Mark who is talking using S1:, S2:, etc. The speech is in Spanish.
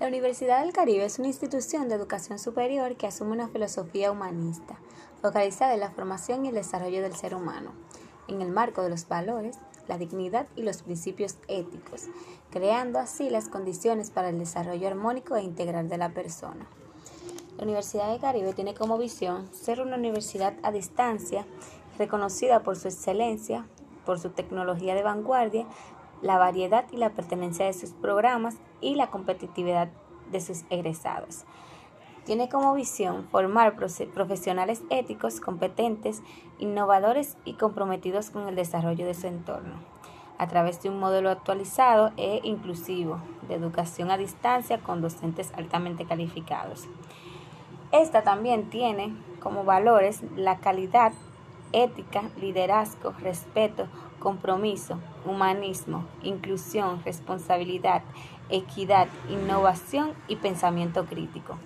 S1: La Universidad del Caribe es una institución de educación superior que asume una filosofía humanista, focalizada en la formación y el desarrollo del ser humano, en el marco de los valores, la dignidad y los principios éticos, creando así las condiciones para el desarrollo armónico e integral de la persona. La Universidad del Caribe tiene como visión ser una universidad a distancia, reconocida por su excelencia, por su tecnología de vanguardia, la variedad y la pertenencia de sus programas y la competitividad de sus egresados. Tiene como visión formar profesionales éticos, competentes, innovadores y comprometidos con el desarrollo de su entorno, a través de un modelo actualizado e inclusivo de educación a distancia con docentes altamente calificados. Esta también tiene como valores la calidad, ética, liderazgo, respeto, compromiso, humanismo, inclusión, responsabilidad, equidad, innovación y pensamiento crítico.